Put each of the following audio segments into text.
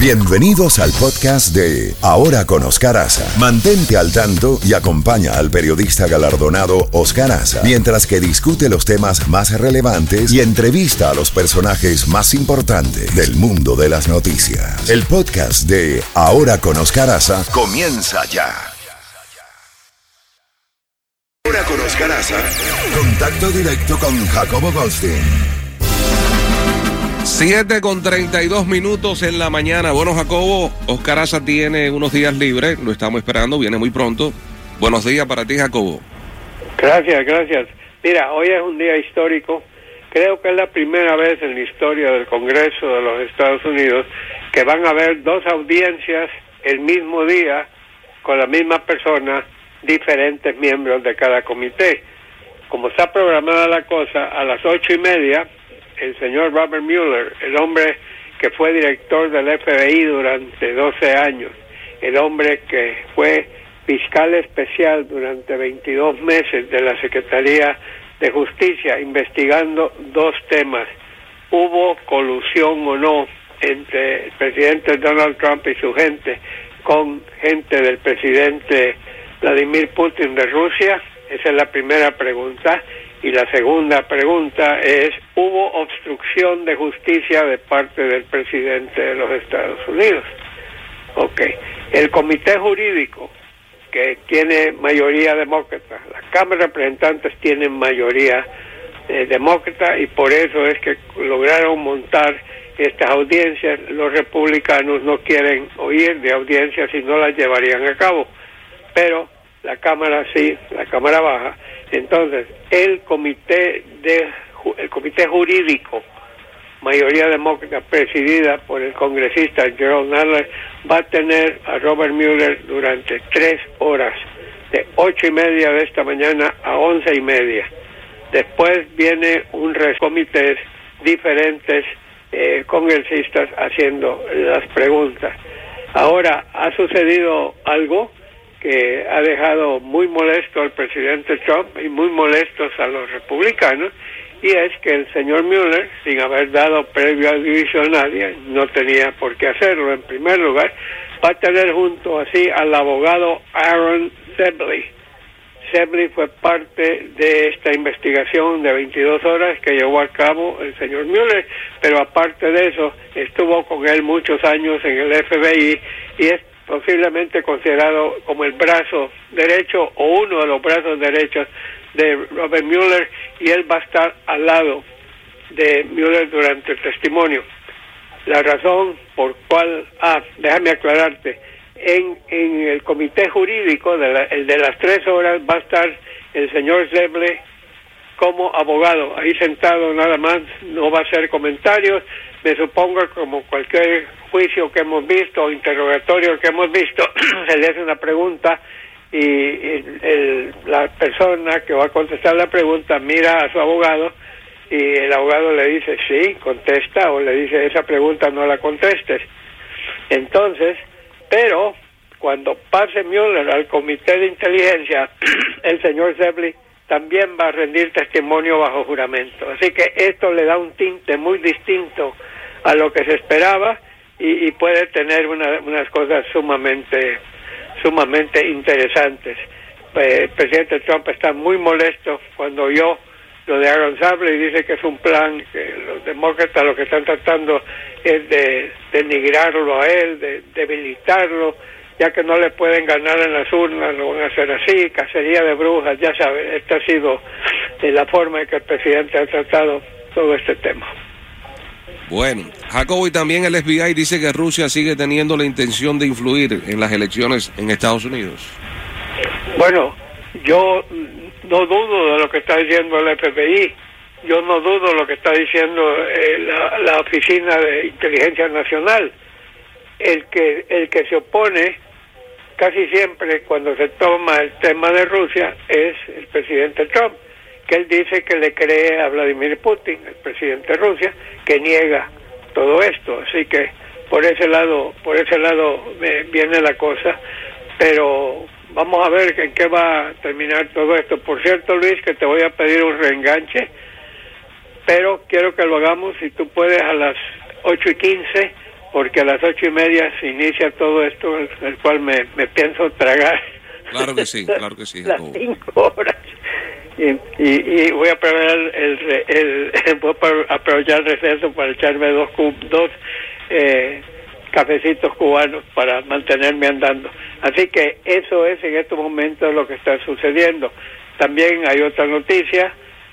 Bienvenidos al podcast de Ahora con Oscar Aza. Mantente al tanto y acompaña al periodista galardonado Oscar Aza mientras que discute los temas más relevantes y entrevista a los personajes más importantes del mundo de las noticias. El podcast de Ahora con Oscar Aza comienza ya. Ahora con Oscar Aza, contacto directo con Jacobo Goldstein. 7 con 32 minutos en la mañana. Bueno, Jacobo, Oscar Asa tiene unos días libres, lo estamos esperando, viene muy pronto. Buenos días para ti, Jacobo. Gracias, gracias. Mira, hoy es un día histórico. Creo que es la primera vez en la historia del Congreso de los Estados Unidos que van a haber dos audiencias el mismo día con la misma persona, diferentes miembros de cada comité. Como está programada la cosa, a las ocho y media el señor Robert Mueller, el hombre que fue director del FBI durante 12 años, el hombre que fue fiscal especial durante 22 meses de la Secretaría de Justicia, investigando dos temas. ¿Hubo colusión o no entre el presidente Donald Trump y su gente con gente del presidente Vladimir Putin de Rusia? Esa es la primera pregunta. Y la segunda pregunta es, ¿hubo obstrucción de justicia de parte del presidente de los Estados Unidos? Ok. El comité jurídico, que tiene mayoría demócrata, la Cámara de Representantes tiene mayoría eh, demócrata y por eso es que lograron montar estas audiencias. Los republicanos no quieren oír de audiencias y no las llevarían a cabo. Pero la Cámara sí, la Cámara baja. Entonces, el comité de el comité jurídico, mayoría demócrata presidida por el congresista Gerald Nadler, va a tener a Robert Mueller durante tres horas, de ocho y media de esta mañana a once y media. Después viene un comité diferentes eh, congresistas haciendo las preguntas. Ahora, ha sucedido algo que ha dejado muy molesto al presidente Trump y muy molestos a los republicanos, y es que el señor Mueller, sin haber dado previo aviso a nadie, no tenía por qué hacerlo en primer lugar, va a tener junto así al abogado Aaron Sebley. Sebley fue parte de esta investigación de 22 horas que llevó a cabo el señor Mueller, pero aparte de eso, estuvo con él muchos años en el FBI y es posiblemente considerado como el brazo derecho o uno de los brazos derechos de Robert Mueller y él va a estar al lado de Mueller durante el testimonio. La razón por cual, ah, déjame aclararte, en, en el comité jurídico, de el de las tres horas, va a estar el señor Zeble como abogado, ahí sentado nada más, no va a hacer comentarios, me supongo como cualquier juicio que hemos visto o interrogatorio que hemos visto, se le hace una pregunta y, la persona que va a contestar la pregunta mira a su abogado y el abogado le dice sí, contesta o le dice esa pregunta no la contestes. Entonces, pero cuando pase Mueller al comité de inteligencia, el señor Zebley también va a rendir testimonio bajo juramento. Así que esto le da un tinte muy distinto a lo que se esperaba y, puede tener unas cosas sumamente sumamente interesantes. Eh, el presidente Trump está muy molesto cuando oyó lo de Aaron Sable y dice que es un plan que los demócratas lo que están tratando es de denigrarlo a él, de debilitarlo, ya que no le pueden ganar en las urnas, lo van a hacer así, cacería de brujas, ya saben, esta ha sido la forma en que el presidente ha tratado todo este tema. Bueno, Jacobo y también el FBI dice que Rusia sigue teniendo la intención de influir en las elecciones en Estados Unidos. Bueno, yo no dudo de lo que está diciendo el FBI, yo no dudo de lo que está diciendo eh, la, la, Oficina de Inteligencia Nacional. El que, el que se opone casi siempre cuando se toma el tema de Rusia es el presidente Trump que él dice que le cree a Vladimir Putin, el presidente de Rusia, que niega todo esto. Así que por ese lado, por ese lado viene la cosa, pero vamos a ver en qué va a terminar todo esto. Por cierto, Luis, que te voy a pedir un reenganche, pero quiero que lo hagamos, si tú puedes, a las 8 y 15 porque a las ocho y media se inicia todo esto, el, cual me, me, pienso tragar. Claro que sí, claro que sí. las cinco horas. Y, y, voy a aprovechar el, el, voy a aprovechar el receso para echarme dos, dos eh, cafecitos cubanos para mantenerme andando. Así que eso es en estos momentos lo que está sucediendo. También hay otra noticia.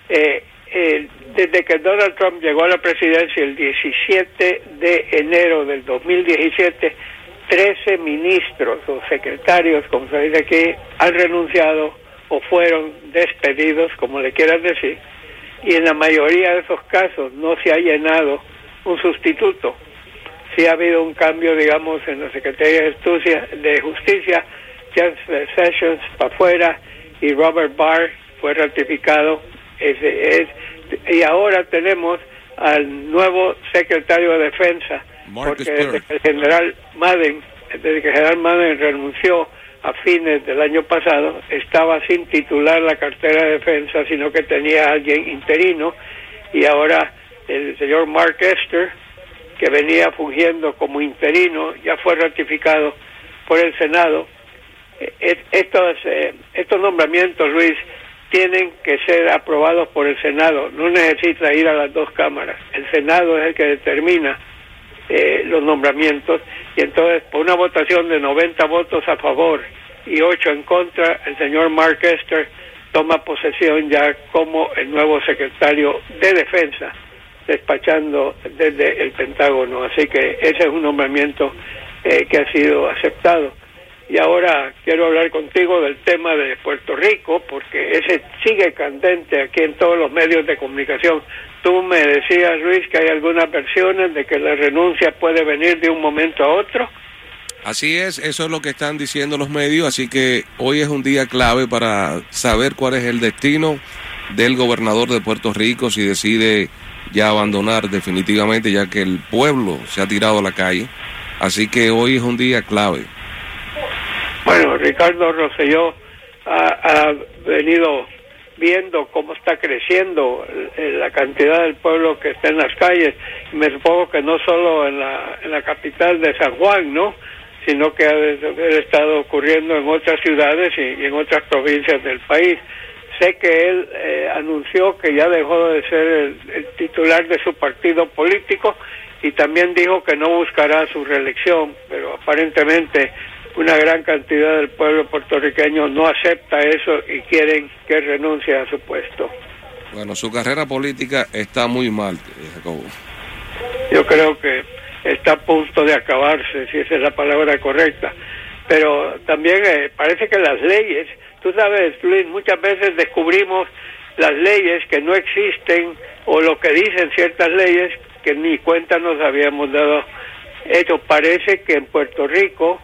Eh, eh, desde que Donald Trump llegó a la presidencia el 17 de enero del 2017, 13 ministros o secretarios, como se dice aquí, han renunciado o fueron despedidos, como le quieran decir, y en la mayoría de esos casos no se ha llenado un sustituto. Sí ha habido un cambio, digamos, en la Secretaría de Justicia, de Sessions para afuera y Robert Barr fue ratificado. Es, y ahora tenemos al nuevo secretario de Defensa, porque desde que el general Madden, desde que el general Madden renunció a fines del año pasado, estaba sin titular la cartera de defensa, sino que tenía a alguien interino, y ahora el señor Mark Esther, que venía fungiendo como interino, ya fue ratificado por el Senado. E, estos, eh, estos nombramientos, Luis, tienen que ser aprobados por el Senado, no necesita ir a las dos cámaras. El Senado es el que determina eh, los nombramientos y entonces por una votación de 90 votos a favor y 8 en contra, el señor Mark Esther toma posesión ya como el nuevo secretario de Defensa, despachando desde el Pentágono. Así que ese es un nombramiento eh, que ha sido aceptado. Y ahora quiero hablar contigo del tema de Puerto Rico, porque ese sigue candente aquí en todos los medios de comunicación. Tú me decías, Luis, que hay algunas versiones de que la renuncia puede venir de un momento a otro. Así es, eso es lo que están diciendo los medios, así que hoy es un día clave para saber cuál es el destino del gobernador de Puerto Rico si decide ya abandonar definitivamente, ya que el pueblo se ha tirado a la calle. Así que hoy es un día clave. Bueno, Ricardo Rosselló ha, venido viendo cómo está creciendo la cantidad del pueblo que está en las calles. Me supongo que no solo en la, en la capital de San Juan, ¿no? Sino que ha, estado ocurriendo en otras ciudades y, en otras provincias del país. Sé que él eh, anunció que ya dejó de ser el titular de su partido político y también dijo que no buscará su reelección, pero aparentemente una gran cantidad del pueblo puertorriqueño no acepta eso y quieren que renuncie a su puesto. Bueno, su carrera política está muy mal, Jacobo. Yo creo que está a punto de acabarse, si esa es la palabra correcta. Pero también eh, parece que las leyes, tú sabes, Luis, muchas veces descubrimos las leyes que no existen o lo que dicen ciertas leyes que ni cuenta nos habíamos dado. Esto parece que en Puerto Rico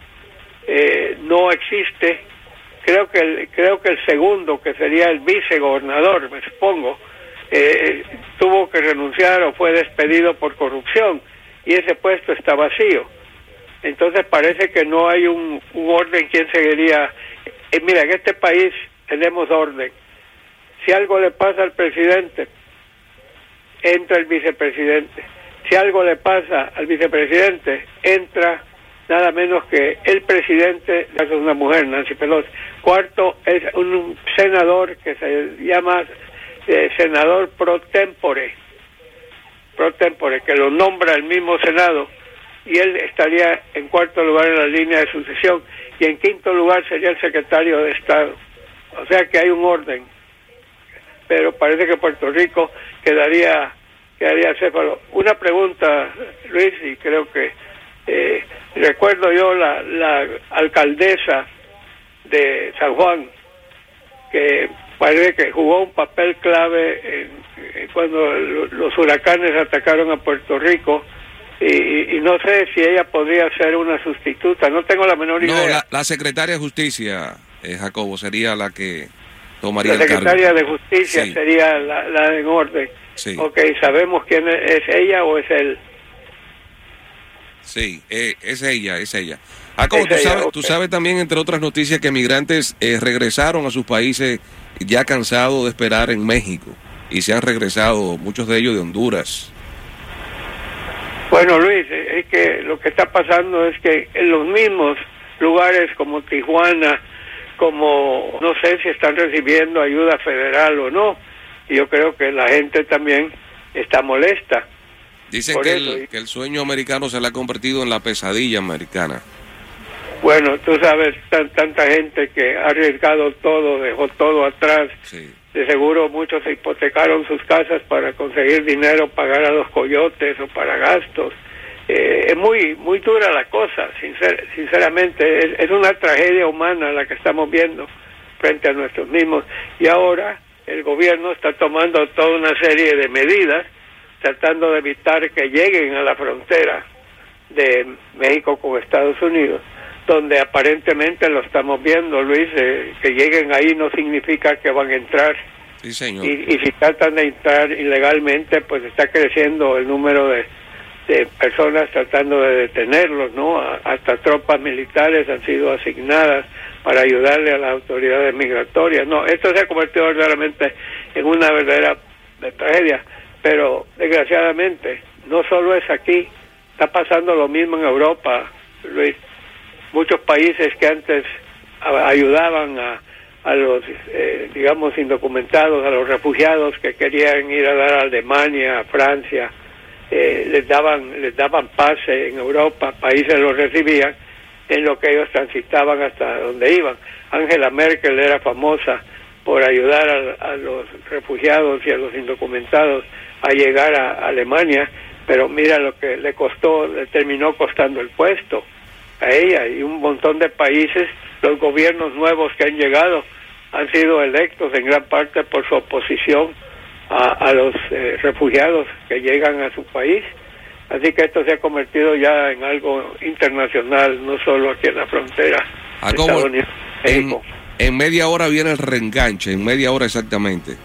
eh, no existe. Creo que el, creo que el segundo, que sería el vicegobernador, me supongo, eh, tuvo que renunciar o fue despedido por corrupción y ese puesto está vacío. Entonces parece que no hay un, un orden quién seguiría. Eh, mira, en este país tenemos orden. Si algo le pasa al presidente, entra el vicepresidente. Si algo le pasa al vicepresidente, entra nada menos que el presidente, es una mujer, Nancy Pelosi. Cuarto, es un senador que se llama eh, senador pro tempore, pro tempore, que lo nombra el mismo Senado, y él estaría en cuarto lugar en la línea de sucesión, y en quinto lugar sería el secretario de Estado. O sea que hay un orden, pero parece que Puerto Rico quedaría, quedaría céfalo. Una pregunta, Luis, y creo que eh, recuerdo yo la, la alcaldesa de San Juan, que parece que jugó un papel clave cuando los huracanes atacaron a Puerto Rico. Y, no sé si ella podría ser una sustituta, no tengo la menor idea. No, la, secretaria de Justicia, eh, Jacobo, sería la que tomaría la secretaria de Justicia sería la, la en orden. Sí. Ok, ¿sabemos quién es ella o es él? Sí, eh, es ella, es ella. Ah, como tú, sabes, también, entre otras noticias, que migrantes eh, regresaron a sus países ya cansados de esperar en México y se han regresado, muchos de ellos de Honduras. Bueno, Luis, es que lo que está pasando es que en los mismos lugares como Tijuana, como no sé si están recibiendo ayuda federal o no, y yo creo que la gente también está molesta. Dicen que el, que el, sueño americano se le ha convertido en la pesadilla americana. Bueno, tú sabes, tanta gente que ha arriesgado todo, dejó todo atrás. De seguro muchos se hipotecaron sus casas para conseguir dinero, pagar a los coyotes o para gastos. Eh, es muy muy dura la cosa, sincer, sinceramente. Es, una tragedia humana la que estamos viendo frente a nuestros mismos. Y ahora el gobierno está tomando toda una serie de medidas tratando de evitar que lleguen a la frontera de México con Estados Unidos, donde aparentemente lo estamos viendo, Luis, eh, que lleguen ahí no significa que van a entrar. Sí, señor. Y, y si tratan de entrar ilegalmente, pues está creciendo el número de, de personas tratando de detenerlos, ¿no? hasta tropas militares han sido asignadas para ayudarle a las autoridades migratorias. No, esto se ha convertido verdaderamente en una verdadera tragedia, pero desgraciadamente no solo es aquí, está pasando lo mismo en Europa, Luis. Muchos países que antes ayudaban a, a los, eh, digamos, indocumentados, a los refugiados que querían ir a dar a Alemania, a Francia, eh, les daban les daban pase en Europa, países los recibían en lo que ellos transitaban hasta donde iban. Angela Merkel era famosa por ayudar a, los refugiados y a los indocumentados a llegar a Alemania, pero mira lo que le costó, le terminó costando el puesto a ella y un montón de países, los gobiernos nuevos que han llegado han sido electos en gran parte por su oposición a, los eh, refugiados que llegan a su país. Así que esto se ha convertido ya en algo internacional, no solo aquí en la frontera. Ah, Estados Unidos, en, en, media hora viene el reenganche, en media hora exactamente.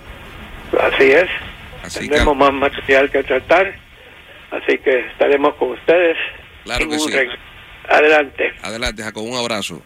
Así es. Tenemos más material que tratar, así que estaremos con ustedes. Claro que sí. Adelante. Adelante, Jacob, un abrazo.